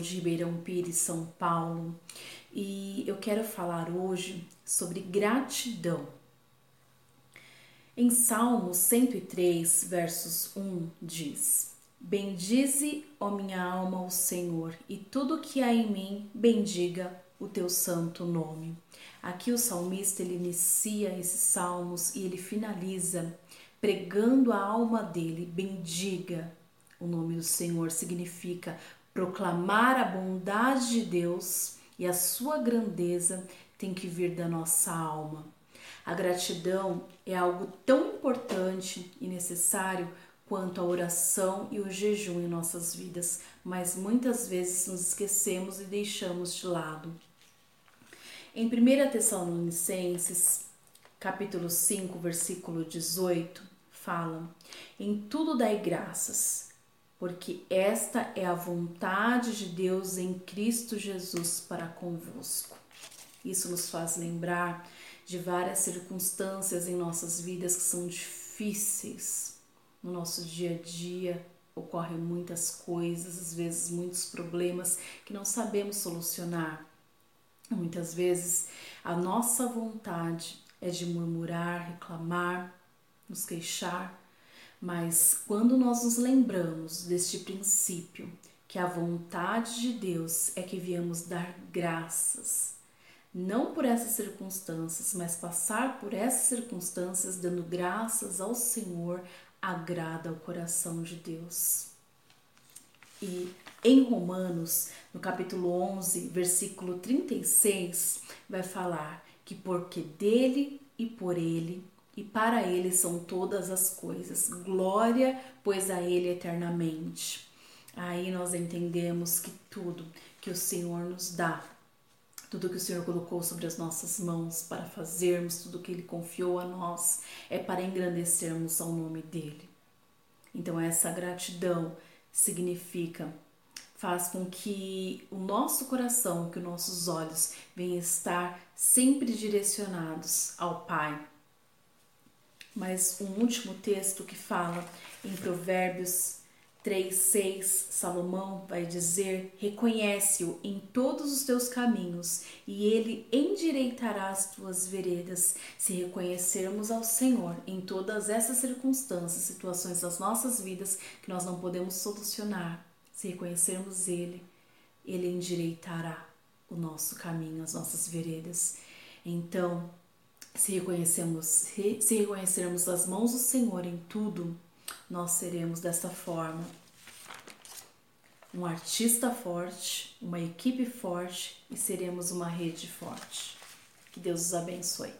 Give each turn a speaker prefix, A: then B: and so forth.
A: Ribeirão Pires, São Paulo, e eu quero falar hoje sobre gratidão. Em Salmo 103, versos 1 diz: Bendize, ó minha alma, o Senhor, e tudo que há em mim, bendiga o teu santo nome. Aqui o salmista ele inicia esses salmos e ele finaliza pregando a alma dele, bendiga o nome do Senhor, significa proclamar a bondade de Deus e a sua grandeza tem que vir da nossa alma. A gratidão é algo tão importante e necessário quanto a oração e o jejum em nossas vidas, mas muitas vezes nos esquecemos e deixamos de lado. Em 1 Tessalonicenses, capítulo 5, versículo 18, fala: Em tudo dai graças, porque esta é a vontade de Deus em Cristo Jesus para convosco. Isso nos faz lembrar de várias circunstâncias em nossas vidas que são difíceis. No nosso dia a dia ocorrem muitas coisas, às vezes muitos problemas que não sabemos solucionar. Muitas vezes a nossa vontade é de murmurar, reclamar, nos queixar, mas quando nós nos lembramos deste princípio, que a vontade de Deus é que viemos dar graças, não por essas circunstâncias, mas passar por essas circunstâncias dando graças ao Senhor, agrada ao coração de Deus. E em Romanos, no capítulo 11, versículo 36, vai falar que porque dele e por ele e para ele são todas as coisas. Glória, pois a ele eternamente. Aí nós entendemos que tudo que o Senhor nos dá, tudo que o Senhor colocou sobre as nossas mãos para fazermos, tudo que ele confiou a nós, é para engrandecermos ao nome dele. Então, essa gratidão significa, faz com que o nosso coração, que os nossos olhos venham estar sempre direcionados ao Pai. Mas um último texto que fala em Provérbios 3, 6, Salomão vai dizer: Reconhece-o em todos os teus caminhos, e ele endireitará as tuas veredas. Se reconhecermos ao Senhor em todas essas circunstâncias, situações das nossas vidas que nós não podemos solucionar, se reconhecermos Ele, Ele endireitará o nosso caminho, as nossas veredas. Então, se reconhecemos, se reconhecermos as mãos do Senhor em tudo, nós seremos dessa forma um artista forte, uma equipe forte e seremos uma rede forte. Que Deus os abençoe.